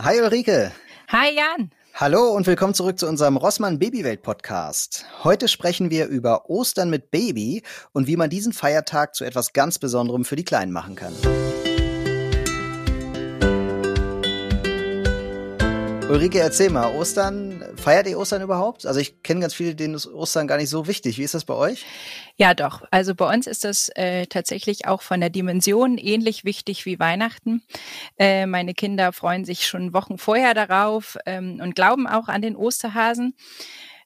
Hi Ulrike. Hi Jan. Hallo und willkommen zurück zu unserem Rossmann Babywelt Podcast. Heute sprechen wir über Ostern mit Baby und wie man diesen Feiertag zu etwas ganz Besonderem für die Kleinen machen kann. Ulrike, erzähl mal, Ostern, feiert ihr Ostern überhaupt? Also ich kenne ganz viele, denen ist Ostern gar nicht so wichtig. Wie ist das bei euch? Ja, doch. Also bei uns ist das äh, tatsächlich auch von der Dimension ähnlich wichtig wie Weihnachten. Äh, meine Kinder freuen sich schon Wochen vorher darauf ähm, und glauben auch an den Osterhasen.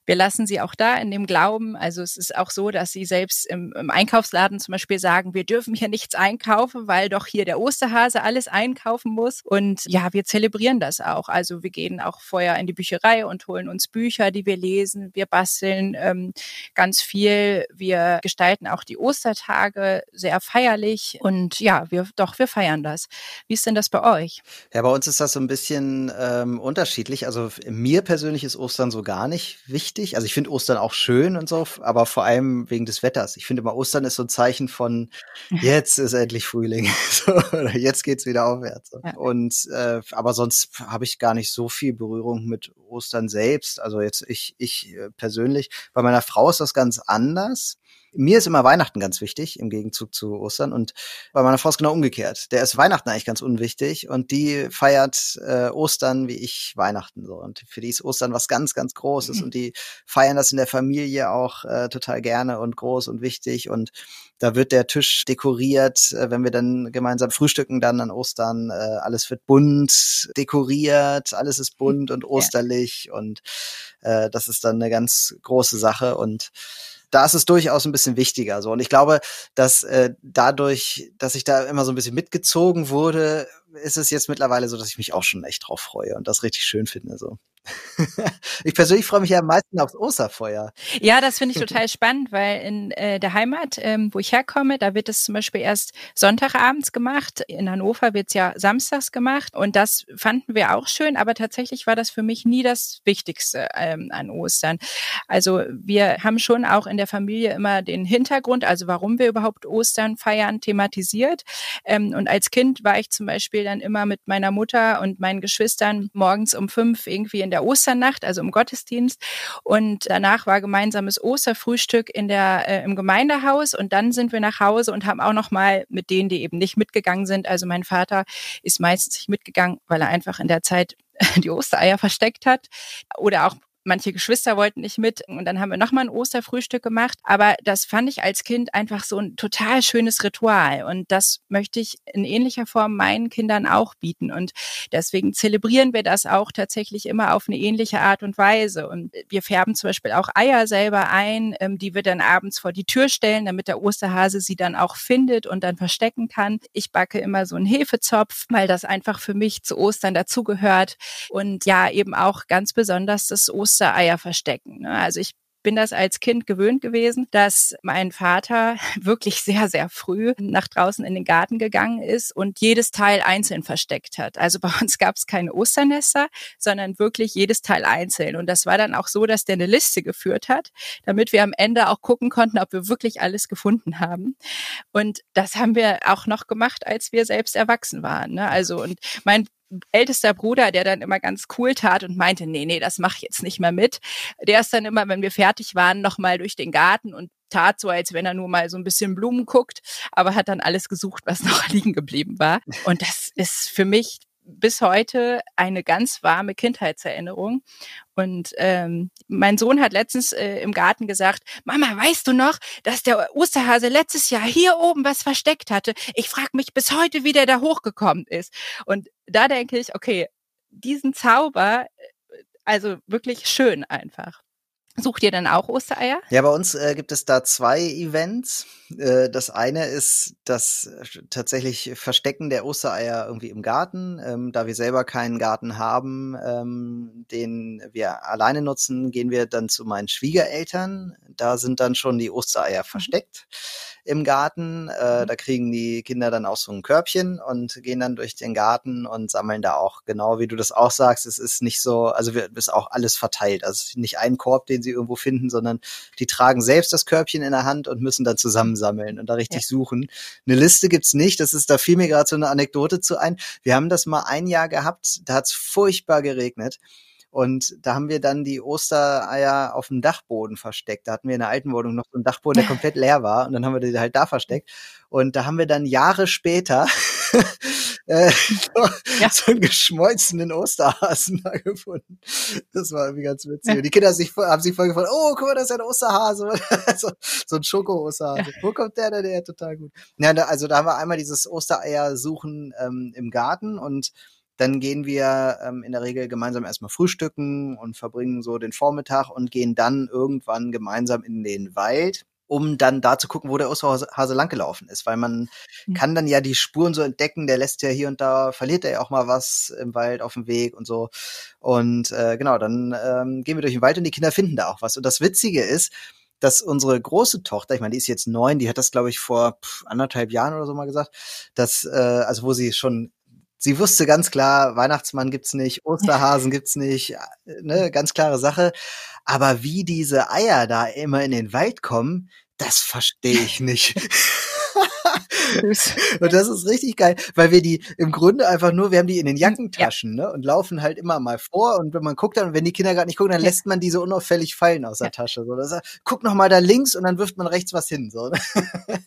Wir lassen sie auch da in dem Glauben. Also es ist auch so, dass sie selbst im, im Einkaufsladen zum Beispiel sagen, wir dürfen hier nichts einkaufen, weil doch hier der Osterhase alles einkaufen muss. Und ja, wir zelebrieren das auch. Also wir gehen auch vorher in die Bücherei und holen uns Bücher, die wir lesen. Wir basteln ähm, ganz viel. Wir gestalten auch die Ostertage sehr feierlich. Und ja, wir doch, wir feiern das. Wie ist denn das bei euch? Ja, bei uns ist das so ein bisschen ähm, unterschiedlich. Also mir persönlich ist Ostern so gar nicht wichtig wichtig. Also ich finde Ostern auch schön und so, aber vor allem wegen des Wetters. Ich finde immer Ostern ist so ein Zeichen von jetzt ist endlich Frühling. so, oder jetzt geht's wieder aufwärts. Ja. Und äh, aber sonst habe ich gar nicht so viel Berührung mit Ostern selbst. Also jetzt ich, ich äh, persönlich, bei meiner Frau ist das ganz anders. Mir ist immer Weihnachten ganz wichtig, im Gegenzug zu Ostern. Und bei meiner Frau ist genau umgekehrt. Der ist Weihnachten eigentlich ganz unwichtig und die feiert äh, Ostern wie ich Weihnachten so. Und für die ist Ostern was ganz, ganz Großes. Mhm. Und die feiern das in der Familie auch äh, total gerne und groß und wichtig. Und da wird der Tisch dekoriert, äh, wenn wir dann gemeinsam frühstücken, dann an Ostern. Äh, alles wird bunt dekoriert, alles ist bunt und osterlich. Ja. Und äh, das ist dann eine ganz große Sache. Und da ist es durchaus ein bisschen wichtiger. So. Und ich glaube, dass äh, dadurch, dass ich da immer so ein bisschen mitgezogen wurde, ist es jetzt mittlerweile so, dass ich mich auch schon echt drauf freue und das richtig schön finde. So. ich persönlich freue mich ja am meisten aufs Osterfeuer. Ja, das finde ich total spannend, weil in äh, der Heimat, ähm, wo ich herkomme, da wird es zum Beispiel erst Sonntagabends gemacht. In Hannover wird es ja samstags gemacht und das fanden wir auch schön, aber tatsächlich war das für mich nie das Wichtigste ähm, an Ostern. Also wir haben schon auch in der Familie immer den Hintergrund, also warum wir überhaupt Ostern feiern, thematisiert. Ähm, und als Kind war ich zum Beispiel dann immer mit meiner Mutter und meinen Geschwistern morgens um fünf irgendwie in der Osternacht, also im Gottesdienst. Und danach war gemeinsames Osterfrühstück in der, äh, im Gemeindehaus. Und dann sind wir nach Hause und haben auch noch mal mit denen, die eben nicht mitgegangen sind. Also mein Vater ist meistens nicht mitgegangen, weil er einfach in der Zeit die Ostereier versteckt hat oder auch Manche Geschwister wollten nicht mit und dann haben wir nochmal ein Osterfrühstück gemacht. Aber das fand ich als Kind einfach so ein total schönes Ritual und das möchte ich in ähnlicher Form meinen Kindern auch bieten. Und deswegen zelebrieren wir das auch tatsächlich immer auf eine ähnliche Art und Weise. Und wir färben zum Beispiel auch Eier selber ein, ähm, die wir dann abends vor die Tür stellen, damit der Osterhase sie dann auch findet und dann verstecken kann. Ich backe immer so einen Hefezopf, weil das einfach für mich zu Ostern dazugehört. Und ja, eben auch ganz besonders das Ostern Ostereier verstecken. Ne? Also ich bin das als Kind gewöhnt gewesen, dass mein Vater wirklich sehr, sehr früh nach draußen in den Garten gegangen ist und jedes Teil einzeln versteckt hat. Also bei uns gab es keine Osternester, sondern wirklich jedes Teil einzeln. Und das war dann auch so, dass der eine Liste geführt hat, damit wir am Ende auch gucken konnten, ob wir wirklich alles gefunden haben. Und das haben wir auch noch gemacht, als wir selbst erwachsen waren. Ne? Also und mein ältester Bruder, der dann immer ganz cool tat und meinte, nee, nee, das mach ich jetzt nicht mehr mit. Der ist dann immer, wenn wir fertig waren, nochmal durch den Garten und tat so, als wenn er nur mal so ein bisschen Blumen guckt, aber hat dann alles gesucht, was noch liegen geblieben war. Und das ist für mich bis heute eine ganz warme Kindheitserinnerung. Und ähm, mein Sohn hat letztens äh, im Garten gesagt, Mama, weißt du noch, dass der Osterhase letztes Jahr hier oben was versteckt hatte? Ich frage mich bis heute, wie der da hochgekommen ist. Und da denke ich, okay, diesen Zauber, äh, also wirklich schön einfach. Sucht ihr dann auch Ostereier? Ja, bei uns äh, gibt es da zwei Events. Äh, das eine ist das äh, tatsächlich Verstecken der Ostereier irgendwie im Garten. Ähm, da wir selber keinen Garten haben, ähm, den wir alleine nutzen, gehen wir dann zu meinen Schwiegereltern. Da sind dann schon die Ostereier mhm. versteckt im Garten. Äh, mhm. Da kriegen die Kinder dann auch so ein Körbchen und gehen dann durch den Garten und sammeln da auch, genau wie du das auch sagst, es ist nicht so, also es ist auch alles verteilt. Also nicht ein Korb, den sie sie irgendwo finden, sondern die tragen selbst das Körbchen in der Hand und müssen dann zusammensammeln und da richtig ja. suchen. Eine Liste gibt's nicht, das ist, da fiel mir gerade so eine Anekdote zu ein. Wir haben das mal ein Jahr gehabt, da hat's furchtbar geregnet. Und da haben wir dann die Ostereier auf dem Dachboden versteckt. Da hatten wir in der alten Wohnung noch so einen Dachboden, der komplett leer war. Und dann haben wir die halt da versteckt. Und da haben wir dann Jahre später äh, so, ja. so einen geschmolzenen Osterhasen da gefunden. Das war irgendwie ganz witzig. Und die Kinder haben sich, haben sich voll gefragt, oh, guck mal, das ist ein Osterhase. so, so ein Schoko-Osterhase. Wo kommt der denn? Der total gut. Ja, also da haben wir einmal dieses Ostereier suchen ähm, im Garten und dann gehen wir ähm, in der Regel gemeinsam erstmal frühstücken und verbringen so den Vormittag und gehen dann irgendwann gemeinsam in den Wald um dann da zu gucken, wo der Osterhase langgelaufen ist, weil man mhm. kann dann ja die Spuren so entdecken, der lässt ja hier und da, verliert er ja auch mal was im Wald auf dem Weg und so. Und äh, genau, dann ähm, gehen wir durch den Wald und die Kinder finden da auch was. Und das Witzige ist, dass unsere große Tochter, ich meine, die ist jetzt neun, die hat das, glaube ich, vor pff, anderthalb Jahren oder so mal gesagt, dass, äh, also wo sie schon sie wusste ganz klar, Weihnachtsmann gibt's nicht, Osterhasen gibt's nicht, äh, ne, ganz klare Sache. Aber wie diese Eier da immer in den Wald kommen, das verstehe ich nicht. und das ist richtig geil, weil wir die im Grunde einfach nur, wir haben die in den hm, Jackentaschen, ja. ne, und laufen halt immer mal vor und wenn man guckt dann, wenn die Kinder gerade nicht gucken, dann lässt man die so unauffällig fallen aus der ja. Tasche, so. Das, guck noch mal da links und dann wirft man rechts was hin, so. Ne?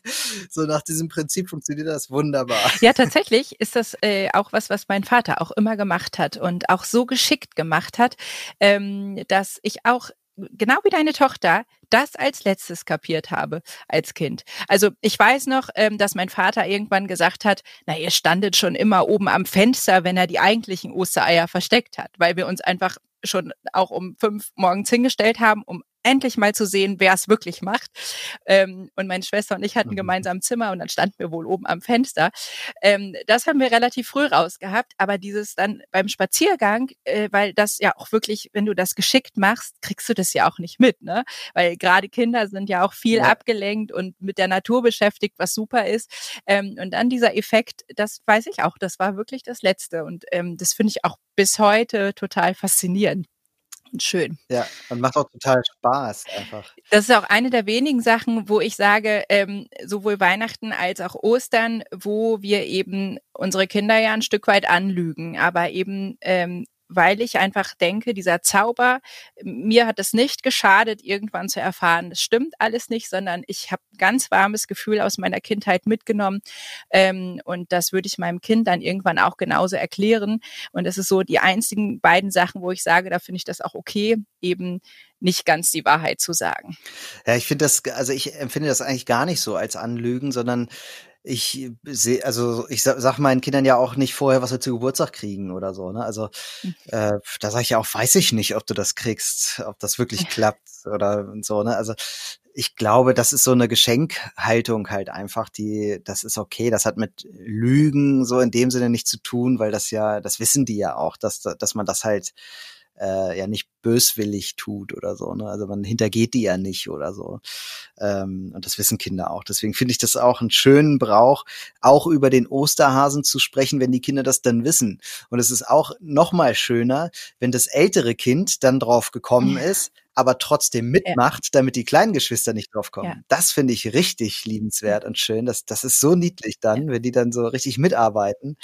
so nach diesem Prinzip funktioniert das wunderbar. Ja, tatsächlich ist das äh, auch was, was mein Vater auch immer gemacht hat und auch so geschickt gemacht hat, ähm, dass ich auch genau wie deine Tochter das als letztes kapiert habe als Kind. Also ich weiß noch, ähm, dass mein Vater irgendwann gesagt hat, na, ihr standet schon immer oben am Fenster, wenn er die eigentlichen Ostereier versteckt hat, weil wir uns einfach schon auch um fünf morgens hingestellt haben, um endlich mal zu sehen, wer es wirklich macht. Ähm, und meine Schwester und ich hatten mhm. gemeinsam Zimmer und dann standen wir wohl oben am Fenster. Ähm, das haben wir relativ früh rausgehabt, aber dieses dann beim Spaziergang, äh, weil das ja auch wirklich, wenn du das geschickt machst, kriegst du das ja auch nicht mit, ne? Weil gerade Kinder sind ja auch viel ja. abgelenkt und mit der Natur beschäftigt, was super ist. Ähm, und dann dieser Effekt, das weiß ich auch, das war wirklich das Letzte. Und ähm, das finde ich auch bis heute total faszinierend und schön. Ja, und macht auch total Spaß einfach. Das ist auch eine der wenigen Sachen, wo ich sage, ähm, sowohl Weihnachten als auch Ostern, wo wir eben unsere Kinder ja ein Stück weit anlügen, aber eben ähm, weil ich einfach denke, dieser Zauber, mir hat es nicht geschadet, irgendwann zu erfahren, das stimmt alles nicht, sondern ich habe ganz warmes Gefühl aus meiner Kindheit mitgenommen ähm, und das würde ich meinem Kind dann irgendwann auch genauso erklären. Und das ist so die einzigen beiden Sachen, wo ich sage, da finde ich das auch okay, eben nicht ganz die Wahrheit zu sagen. Ja, ich finde das, also ich empfinde das eigentlich gar nicht so als Anlügen, sondern ich sehe, also ich sag, sag meinen Kindern ja auch nicht vorher, was wir zu Geburtstag kriegen oder so. Ne? Also hm. äh, da sage ich ja auch, weiß ich nicht, ob du das kriegst, ob das wirklich klappt oder so. Ne? Also ich glaube, das ist so eine Geschenkhaltung halt einfach, die, das ist okay. Das hat mit Lügen so in dem Sinne nichts zu tun, weil das ja, das wissen die ja auch, dass, dass man das halt äh, ja nicht böswillig tut oder so. Ne? Also man hintergeht die ja nicht oder so. Ähm, und das wissen Kinder auch. Deswegen finde ich das auch einen schönen Brauch, auch über den Osterhasen zu sprechen, wenn die Kinder das dann wissen. Und es ist auch noch mal schöner, wenn das ältere Kind dann drauf gekommen ist, aber trotzdem mitmacht, ja. damit die kleinen Geschwister nicht drauf kommen. Ja. Das finde ich richtig liebenswert und schön. Das, das ist so niedlich dann, ja. wenn die dann so richtig mitarbeiten.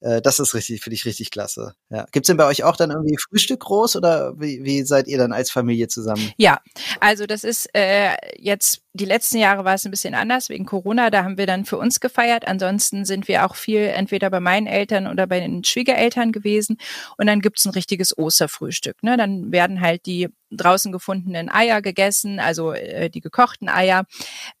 Äh, das ist richtig, finde ich richtig klasse. Ja. Gibt es denn bei euch auch dann irgendwie Frühstück groß oder wie, wie seid ihr dann als Familie zusammen? Ja, also das ist äh, jetzt die letzten Jahre war es ein bisschen anders wegen Corona. Da haben wir dann für uns gefeiert. Ansonsten sind wir auch viel entweder bei meinen Eltern oder bei den Schwiegereltern gewesen. Und dann gibt's ein richtiges Osterfrühstück. Ne? Dann werden halt die draußen gefundenen Eier gegessen, also äh, die gekochten Eier.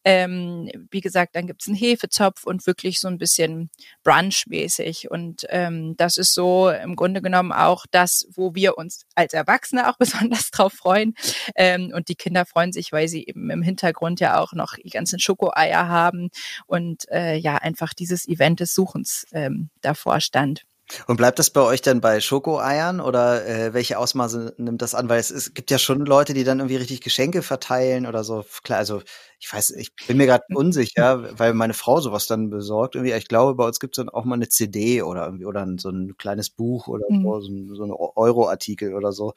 Ähm, wie gesagt, dann gibt's einen Hefezopf und wirklich so ein bisschen brunchmäßig. Und ähm, das ist so im Grunde genommen auch das, wo wir uns als Erwachsene auch besonders drauf freuen. Ähm, und die Kinder freuen sich, weil sie eben im Hintergrund ja ja auch noch die ganzen Schokoeier haben und äh, ja, einfach dieses Event des Suchens ähm, davor stand. Und bleibt das bei euch dann bei Schokoeiern oder äh, welche Ausmaße nimmt das an? Weil es, es gibt ja schon Leute, die dann irgendwie richtig Geschenke verteilen oder so. Klar, also ich weiß, ich bin mir gerade unsicher, weil meine Frau sowas dann besorgt. Irgendwie, ich glaube, bei uns gibt es dann auch mal eine CD oder irgendwie oder so ein kleines Buch oder mhm. so, so ein, so ein Euro-Artikel oder so,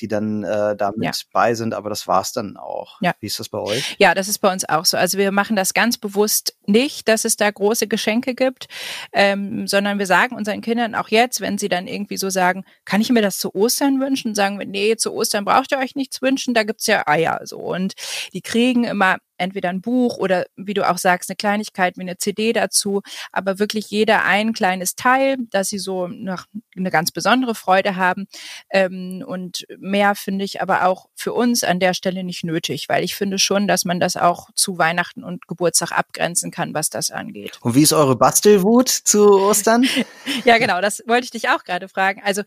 die dann äh, damit ja. bei sind, aber das war's dann auch. Ja. Wie ist das bei euch? Ja, das ist bei uns auch so. Also wir machen das ganz bewusst nicht, dass es da große Geschenke gibt, ähm, sondern wir sagen unseren Kindern auch jetzt, wenn sie dann irgendwie so sagen, kann ich mir das zu Ostern wünschen? Sagen wir, nee, zu Ostern braucht ihr euch nichts wünschen, da gibt's ja Eier so. Und die kriegen immer entweder ein Buch oder wie du auch sagst, eine Kleinigkeit wie eine CD dazu, aber wirklich jeder ein kleines Teil, dass sie so noch eine ganz besondere Freude haben. Ähm, und mehr finde ich aber auch für uns an der Stelle nicht nötig, weil ich finde schon, dass man das auch zu Weihnachten und Geburtstag abgrenzen kann, was das angeht. Und wie ist eure Bastelwut zu Ostern? ja, genau, das wollte ich dich auch gerade fragen. Also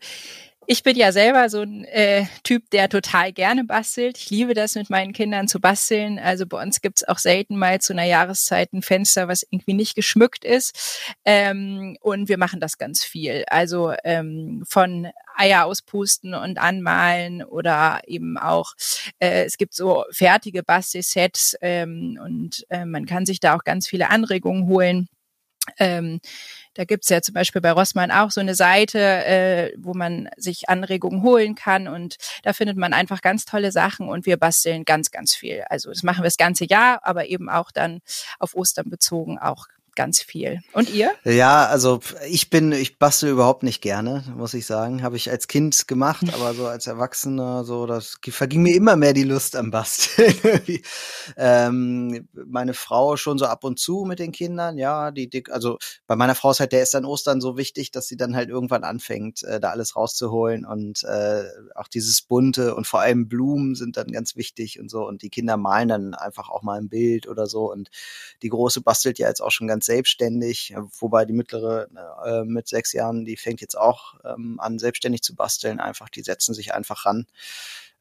ich bin ja selber so ein äh, Typ, der total gerne bastelt. Ich liebe das, mit meinen Kindern zu basteln. Also bei uns gibt's auch selten mal zu einer Jahreszeit ein Fenster, was irgendwie nicht geschmückt ist. Ähm, und wir machen das ganz viel. Also ähm, von Eier auspusten und anmalen oder eben auch, äh, es gibt so fertige Bastelsets ähm, und äh, man kann sich da auch ganz viele Anregungen holen. Ähm, da gibt's ja zum Beispiel bei Rossmann auch so eine Seite, äh, wo man sich Anregungen holen kann und da findet man einfach ganz tolle Sachen und wir basteln ganz, ganz viel. Also das machen wir das ganze Jahr, aber eben auch dann auf Ostern bezogen auch ganz viel. Und ihr? Ja, also ich bin, ich bastel überhaupt nicht gerne, muss ich sagen. Habe ich als Kind gemacht, aber so als Erwachsener, so, das verging mir immer mehr die Lust am Basteln. ähm, meine Frau schon so ab und zu mit den Kindern, ja, die, die, also bei meiner Frau ist halt, der ist dann Ostern so wichtig, dass sie dann halt irgendwann anfängt, äh, da alles rauszuholen und äh, auch dieses bunte und vor allem Blumen sind dann ganz wichtig und so und die Kinder malen dann einfach auch mal ein Bild oder so und die große bastelt ja jetzt auch schon ganz selbstständig, äh, wobei die mittlere äh, mit sechs Jahren, die fängt jetzt auch ähm, an, selbstständig zu basteln. Einfach, die setzen sich einfach ran.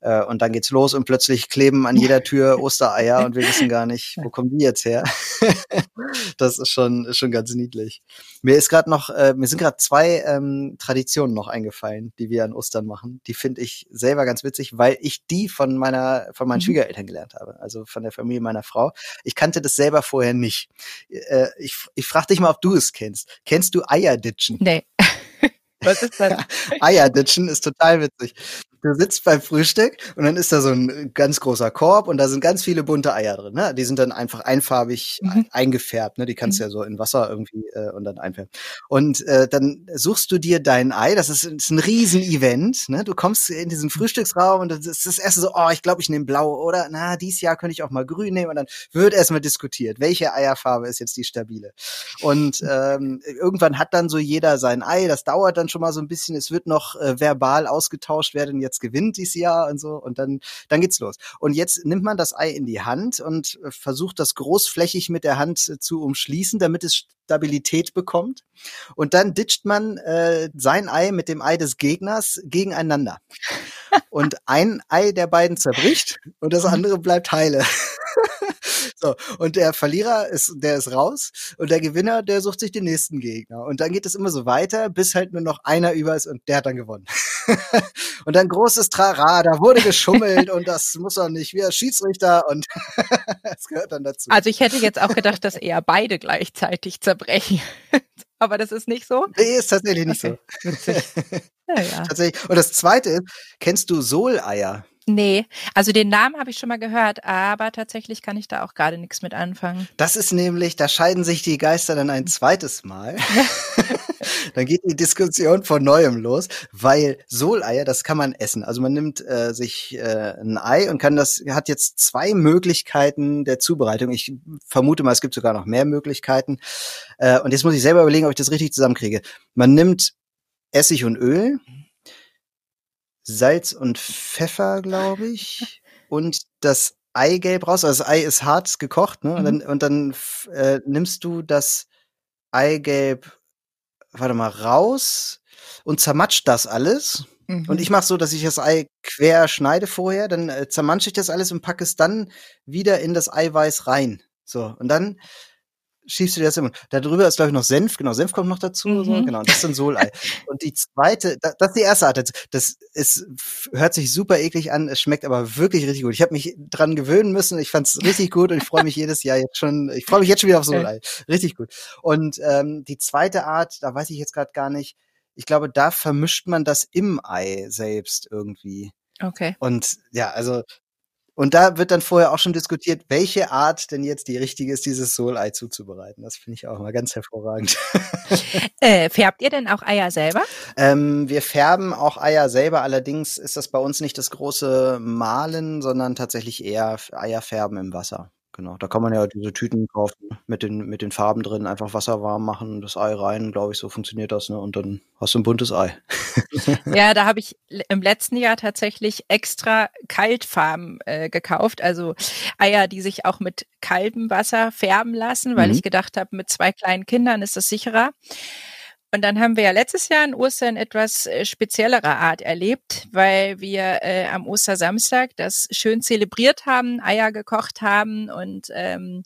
Äh, und dann geht's los und plötzlich kleben an jeder Tür Ostereier und wir wissen gar nicht, wo kommen die jetzt her. das ist schon, ist schon ganz niedlich. Mir ist gerade noch, äh, mir sind gerade zwei ähm, Traditionen noch eingefallen, die wir an Ostern machen. Die finde ich selber ganz witzig, weil ich die von meiner, von meinen mhm. Schwiegereltern gelernt habe, also von der Familie meiner Frau. Ich kannte das selber vorher nicht. Äh, ich ich frage dich mal, ob du es kennst. Kennst du Eierditschen? Nee. Was ist das? Eierditschen ist total witzig du sitzt beim Frühstück und dann ist da so ein ganz großer Korb und da sind ganz viele bunte Eier drin. Ne? Die sind dann einfach einfarbig mhm. eingefärbt. Ne? Die kannst du mhm. ja so in Wasser irgendwie äh, und dann einfärben. Und äh, dann suchst du dir dein Ei. Das ist, ist ein Riesen-Event. Ne? Du kommst in diesen Frühstücksraum und das ist das erste so, oh, ich glaube, ich nehme blau oder na, dieses Jahr könnte ich auch mal grün nehmen. Und dann wird erstmal diskutiert, welche Eierfarbe ist jetzt die stabile. Und ähm, irgendwann hat dann so jeder sein Ei. Das dauert dann schon mal so ein bisschen. Es wird noch äh, verbal ausgetauscht, wer denn jetzt gewinnt dieses Jahr und so. Und dann, dann geht's los. Und jetzt nimmt man das Ei in die Hand und äh, versucht das großflächig mit der Hand äh, zu umschließen, damit es Stabilität bekommt. Und dann ditcht man äh, sein Ei mit dem Ei des Gegners gegeneinander. Und ein Ei der beiden zerbricht und das andere bleibt heile. So, und der Verlierer ist, der ist raus und der Gewinner, der sucht sich den nächsten Gegner. Und dann geht es immer so weiter, bis halt nur noch einer über ist und der hat dann gewonnen. und dann großes Trara, da wurde geschummelt und das muss er nicht, wie Schiedsrichter und das gehört dann dazu. Also ich hätte jetzt auch gedacht, dass eher beide gleichzeitig zerbrechen. Aber das ist nicht so? Nee, ist tatsächlich nicht okay. so. ja, ja. Tatsächlich. Und das zweite ist, kennst du Soleier? Nee, also den Namen habe ich schon mal gehört, aber tatsächlich kann ich da auch gerade nichts mit anfangen. Das ist nämlich, da scheiden sich die Geister dann ein zweites Mal. dann geht die Diskussion von neuem los, weil Soleier, das kann man essen. Also man nimmt äh, sich äh, ein Ei und kann das, hat jetzt zwei Möglichkeiten der Zubereitung. Ich vermute mal, es gibt sogar noch mehr Möglichkeiten. Äh, und jetzt muss ich selber überlegen, ob ich das richtig zusammenkriege. Man nimmt Essig und Öl, Salz und Pfeffer, glaube ich, und das Eigelb raus. Also das Ei ist hart gekocht, ne? Mhm. Und dann, und dann äh, nimmst du das Eigelb, warte mal, raus und zermatscht das alles. Mhm. Und ich mache so, dass ich das Ei quer schneide vorher, dann äh, zermansche ich das alles und packe es dann wieder in das Eiweiß rein. So, und dann schiebst du dir das immer. Da drüber ist, glaube ich, noch Senf, genau, Senf kommt noch dazu, mhm. so, genau, das ist ein Solei. und die zweite, das, das ist die erste Art, das ist, hört sich super eklig an, es schmeckt aber wirklich richtig gut. Ich habe mich dran gewöhnen müssen, ich fand's richtig gut und ich freue mich jedes Jahr jetzt schon, ich freue mich jetzt schon wieder auf Solei. Richtig gut. Und ähm, die zweite Art, da weiß ich jetzt gerade gar nicht, ich glaube, da vermischt man das im Ei selbst irgendwie. Okay. Und ja, also und da wird dann vorher auch schon diskutiert, welche Art denn jetzt die richtige ist, dieses Sohlei zuzubereiten. Das finde ich auch mal ganz hervorragend. Äh, färbt ihr denn auch Eier selber? Ähm, wir färben auch Eier selber. Allerdings ist das bei uns nicht das große Malen, sondern tatsächlich eher Eier färben im Wasser. Genau, da kann man ja diese Tüten kaufen mit den, mit den Farben drin, einfach Wasser warm machen, das Ei rein, glaube ich, so funktioniert das, ne? Und dann hast du ein buntes Ei. ja, da habe ich im letzten Jahr tatsächlich extra Kaltfarben äh, gekauft, also Eier, die sich auch mit kaltem Wasser färben lassen, weil mhm. ich gedacht habe, mit zwei kleinen Kindern ist das sicherer. Und dann haben wir ja letztes Jahr in Ostern etwas äh, speziellerer Art erlebt, weil wir äh, am Ostersamstag das schön zelebriert haben, Eier gekocht haben und ähm,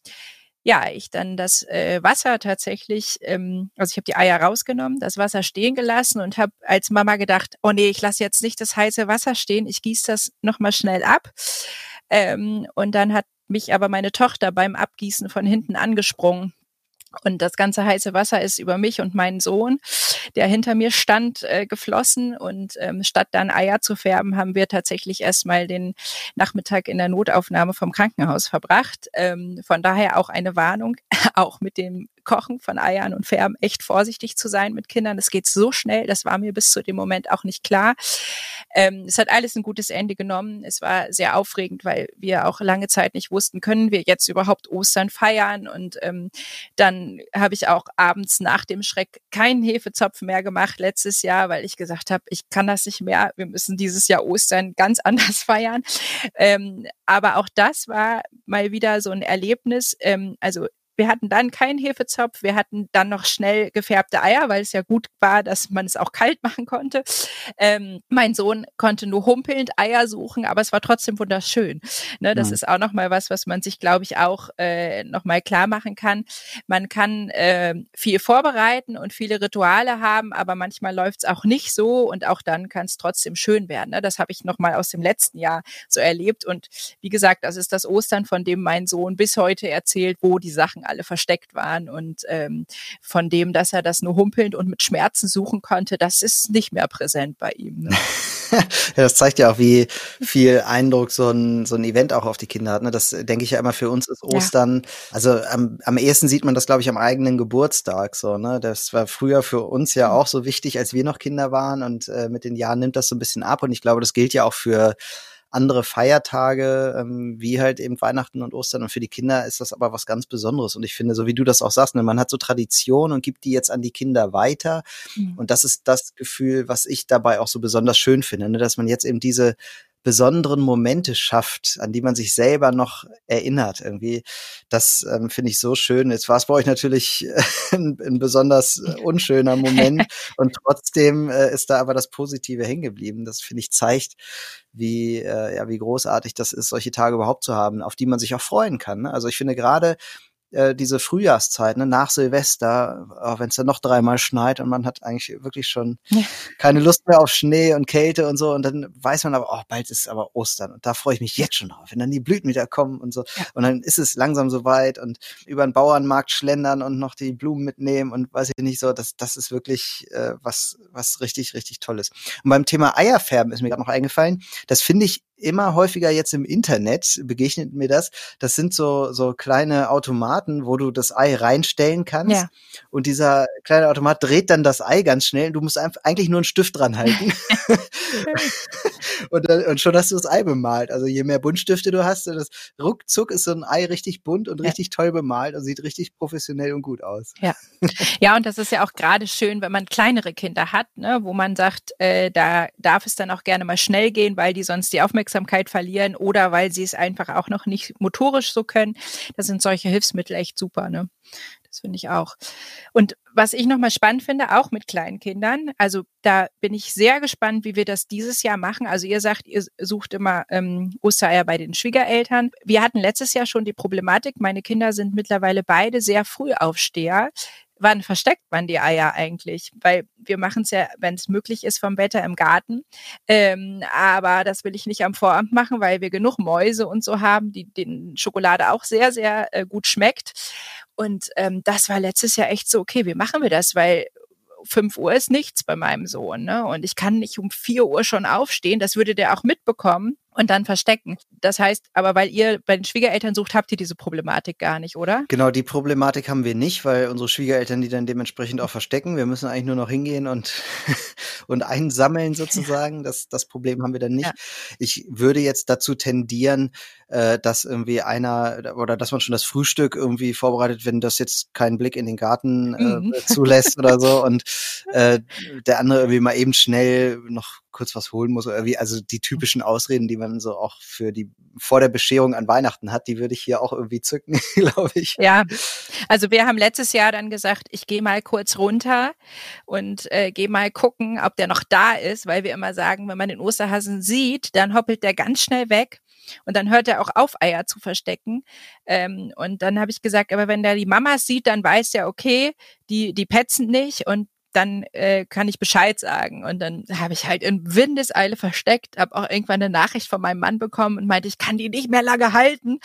ja, ich dann das äh, Wasser tatsächlich, ähm, also ich habe die Eier rausgenommen, das Wasser stehen gelassen und habe als Mama gedacht, oh nee, ich lasse jetzt nicht das heiße Wasser stehen, ich gieße das nochmal schnell ab. Ähm, und dann hat mich aber meine Tochter beim Abgießen von hinten angesprungen und das ganze heiße Wasser ist über mich und meinen Sohn, der hinter mir stand, äh, geflossen. Und ähm, statt dann Eier zu färben, haben wir tatsächlich erstmal den Nachmittag in der Notaufnahme vom Krankenhaus verbracht. Ähm, von daher auch eine Warnung, auch mit dem Kochen von Eiern und Färben echt vorsichtig zu sein mit Kindern. Das geht so schnell, das war mir bis zu dem Moment auch nicht klar. Ähm, es hat alles ein gutes Ende genommen. Es war sehr aufregend, weil wir auch lange Zeit nicht wussten, können wir jetzt überhaupt Ostern feiern. Und ähm, dann habe ich auch abends nach dem Schreck keinen Hefezopf mehr gemacht letztes Jahr, weil ich gesagt habe, ich kann das nicht mehr. Wir müssen dieses Jahr Ostern ganz anders feiern. Ähm, aber auch das war mal wieder so ein Erlebnis. Ähm, also wir hatten dann keinen Hefezopf. Wir hatten dann noch schnell gefärbte Eier, weil es ja gut war, dass man es auch kalt machen konnte. Ähm, mein Sohn konnte nur humpelnd Eier suchen, aber es war trotzdem wunderschön. Ne, das mhm. ist auch noch mal was, was man sich, glaube ich, auch äh, noch mal klar machen kann. Man kann äh, viel vorbereiten und viele Rituale haben, aber manchmal läuft es auch nicht so und auch dann kann es trotzdem schön werden. Ne? Das habe ich noch mal aus dem letzten Jahr so erlebt und wie gesagt, das ist das Ostern, von dem mein Sohn bis heute erzählt, wo die Sachen alle versteckt waren und ähm, von dem, dass er das nur humpelnd und mit Schmerzen suchen konnte, das ist nicht mehr präsent bei ihm. Ne? ja, das zeigt ja auch, wie viel Eindruck so ein, so ein Event auch auf die Kinder hat. Ne? Das denke ich ja immer für uns ist Ostern. Ja. Also am, am ehesten sieht man das, glaube ich, am eigenen Geburtstag. So, ne? Das war früher für uns ja mhm. auch so wichtig, als wir noch Kinder waren. Und äh, mit den Jahren nimmt das so ein bisschen ab. Und ich glaube, das gilt ja auch für andere Feiertage, ähm, wie halt eben Weihnachten und Ostern. Und für die Kinder ist das aber was ganz Besonderes. Und ich finde, so wie du das auch sagst, ne, man hat so Tradition und gibt die jetzt an die Kinder weiter. Mhm. Und das ist das Gefühl, was ich dabei auch so besonders schön finde, ne, dass man jetzt eben diese besonderen Momente schafft, an die man sich selber noch erinnert. Irgendwie, das ähm, finde ich so schön. Jetzt war es bei euch natürlich ein, ein, besonders äh, unschöner Moment und trotzdem äh, ist da aber das Positive hängen geblieben. Das finde ich zeigt, wie äh, ja wie großartig das ist, solche Tage überhaupt zu haben, auf die man sich auch freuen kann. Ne? Also ich finde gerade äh, diese Frühjahrszeit, ne, nach Silvester, auch wenn es dann noch dreimal schneit und man hat eigentlich wirklich schon ja. keine Lust mehr auf Schnee und Kälte und so und dann weiß man aber, oh, bald ist aber Ostern und da freue ich mich jetzt schon drauf, wenn dann die Blüten wieder kommen und so ja. und dann ist es langsam soweit und über den Bauernmarkt schlendern und noch die Blumen mitnehmen und weiß ich nicht so, das, das ist wirklich äh, was, was richtig, richtig Tolles. Und beim Thema Eierfärben ist mir gerade noch eingefallen, das finde ich immer häufiger jetzt im Internet begegnet mir das. Das sind so, so kleine Automaten, wo du das Ei reinstellen kannst. Ja. Und dieser kleine Automat dreht dann das Ei ganz schnell. Du musst einfach eigentlich nur einen Stift dran halten. und, und schon hast du das Ei bemalt. Also je mehr Buntstifte du hast, das ruckzuck ist so ein Ei richtig bunt und richtig ja. toll bemalt und sieht richtig professionell und gut aus. Ja. Ja, und das ist ja auch gerade schön, wenn man kleinere Kinder hat, ne, wo man sagt, äh, da darf es dann auch gerne mal schnell gehen, weil die sonst die Aufmerksamkeit verlieren oder weil sie es einfach auch noch nicht motorisch so können. Da sind solche Hilfsmittel echt super, ne? Das finde ich auch. Und was ich nochmal spannend finde, auch mit kleinen Kindern, also da bin ich sehr gespannt, wie wir das dieses Jahr machen. Also ihr sagt, ihr sucht immer ähm, Ostereier bei den Schwiegereltern. Wir hatten letztes Jahr schon die Problematik, meine Kinder sind mittlerweile beide sehr früh aufsteher wann versteckt man die Eier eigentlich? Weil wir machen es ja, wenn es möglich ist, vom Wetter im Garten. Ähm, aber das will ich nicht am Vorabend machen, weil wir genug Mäuse und so haben, die den Schokolade auch sehr, sehr äh, gut schmeckt. Und ähm, das war letztes Jahr echt so, okay, wie machen wir das? Weil 5 Uhr ist nichts bei meinem Sohn. Ne? Und ich kann nicht um 4 Uhr schon aufstehen. Das würde der auch mitbekommen und dann verstecken. Das heißt, aber weil ihr bei den Schwiegereltern sucht, habt ihr diese Problematik gar nicht, oder? Genau, die Problematik haben wir nicht, weil unsere Schwiegereltern die dann dementsprechend auch verstecken. Wir müssen eigentlich nur noch hingehen und, und einsammeln sozusagen. Das, das Problem haben wir dann nicht. Ja. Ich würde jetzt dazu tendieren, äh, dass irgendwie einer oder dass man schon das Frühstück irgendwie vorbereitet, wenn das jetzt keinen Blick in den Garten äh, mhm. zulässt oder so und äh, der andere irgendwie mal eben schnell noch kurz was holen muss oder irgendwie, also die typischen Ausreden, die man so auch für die vor der Bescherung an Weihnachten hat, die würde ich hier auch irgendwie zücken, glaube ich. Ja, also wir haben letztes Jahr dann gesagt, ich gehe mal kurz runter und äh, gehe mal gucken, ob der noch da ist, weil wir immer sagen, wenn man den Osterhasen sieht, dann hoppelt der ganz schnell weg. Und dann hört er auch auf, Eier zu verstecken. Ähm, und dann habe ich gesagt, aber wenn der die Mamas sieht, dann weiß er, okay, die, die petzen nicht und dann äh, kann ich Bescheid sagen. Und dann habe ich halt in Windeseile versteckt, habe auch irgendwann eine Nachricht von meinem Mann bekommen und meinte, ich kann die nicht mehr lange halten.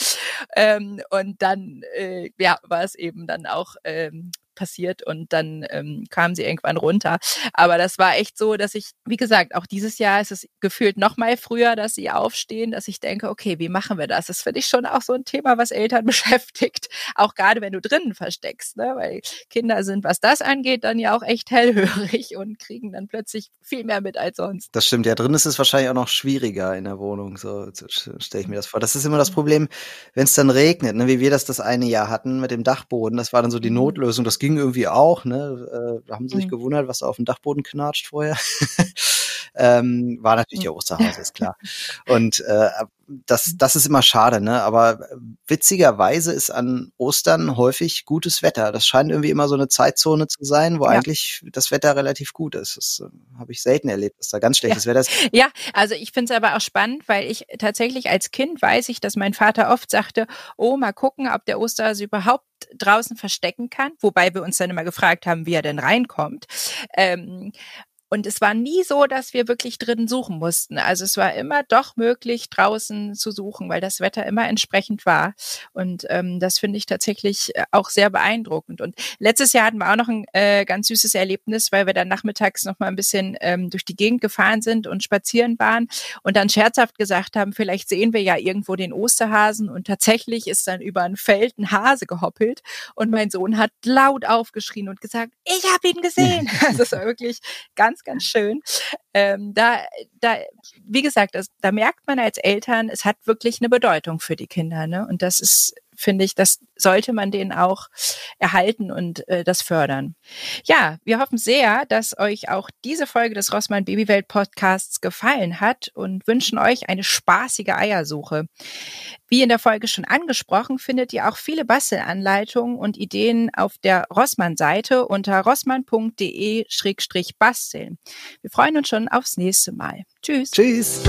Ähm, und dann äh, ja, war es eben dann auch ähm, passiert und dann ähm, kamen sie irgendwann runter. Aber das war echt so, dass ich, wie gesagt, auch dieses Jahr ist es gefühlt noch mal früher, dass sie aufstehen, dass ich denke, okay, wie machen wir das? Das finde ich schon auch so ein Thema, was Eltern beschäftigt, auch gerade wenn du drinnen versteckst, ne? weil Kinder sind, was das angeht, dann ja auch echt hellhörig und kriegen dann plötzlich viel mehr mit als sonst. Das stimmt, ja, drin ist es wahrscheinlich auch noch schwieriger in der Wohnung, so stelle ich mir das vor. Das ist immer das Problem, wenn es dann regnet, ne? wie wir das das eine Jahr hatten mit dem Dachboden, das war dann so die mhm. Notlösung, das ging irgendwie auch, ne? Äh, haben sie sich mhm. gewundert, was da auf dem Dachboden knatscht vorher. ähm, war natürlich mhm. der Osterhase, ist klar. Und äh, das, mhm. das ist immer schade, ne? Aber witzigerweise ist an Ostern häufig gutes Wetter. Das scheint irgendwie immer so eine Zeitzone zu sein, wo ja. eigentlich das Wetter relativ gut ist. Das äh, habe ich selten erlebt, dass da ganz schlechtes ja. Wetter ist. Ja, also ich finde es aber auch spannend, weil ich tatsächlich als Kind weiß ich, dass mein Vater oft sagte, oh, mal gucken, ob der Osterhase überhaupt draußen verstecken kann, wobei wir uns dann immer gefragt haben, wie er denn reinkommt. Ähm, und es war nie so, dass wir wirklich drin suchen mussten. Also es war immer doch möglich, draußen zu suchen, weil das Wetter immer entsprechend war. Und ähm, das finde ich tatsächlich äh, auch sehr beeindruckend. Und letztes Jahr hatten wir auch noch ein äh, ganz süßes Erlebnis, weil wir dann nachmittags noch mal ein bisschen ähm, durch die Gegend gefahren sind und spazieren waren und dann scherzhaft gesagt haben, vielleicht sehen wir ja irgendwo den Osterhasen. Und tatsächlich ist dann über ein Feld ein Hase gehoppelt und mein Sohn hat laut aufgeschrien und gesagt, ich habe ihn gesehen. Also es war wirklich ganz ganz schön. Ähm, da, da, wie gesagt, das, da merkt man als Eltern, es hat wirklich eine Bedeutung für die Kinder. Ne? Und das ist finde ich, das sollte man denen auch erhalten und äh, das fördern. Ja, wir hoffen sehr, dass euch auch diese Folge des Rossmann Babywelt Podcasts gefallen hat und wünschen euch eine spaßige Eiersuche. Wie in der Folge schon angesprochen, findet ihr auch viele und Ideen auf der Rossmann-Seite unter rossmann.de-basteln. Wir freuen uns schon aufs nächste Mal. Tschüss. Tschüss.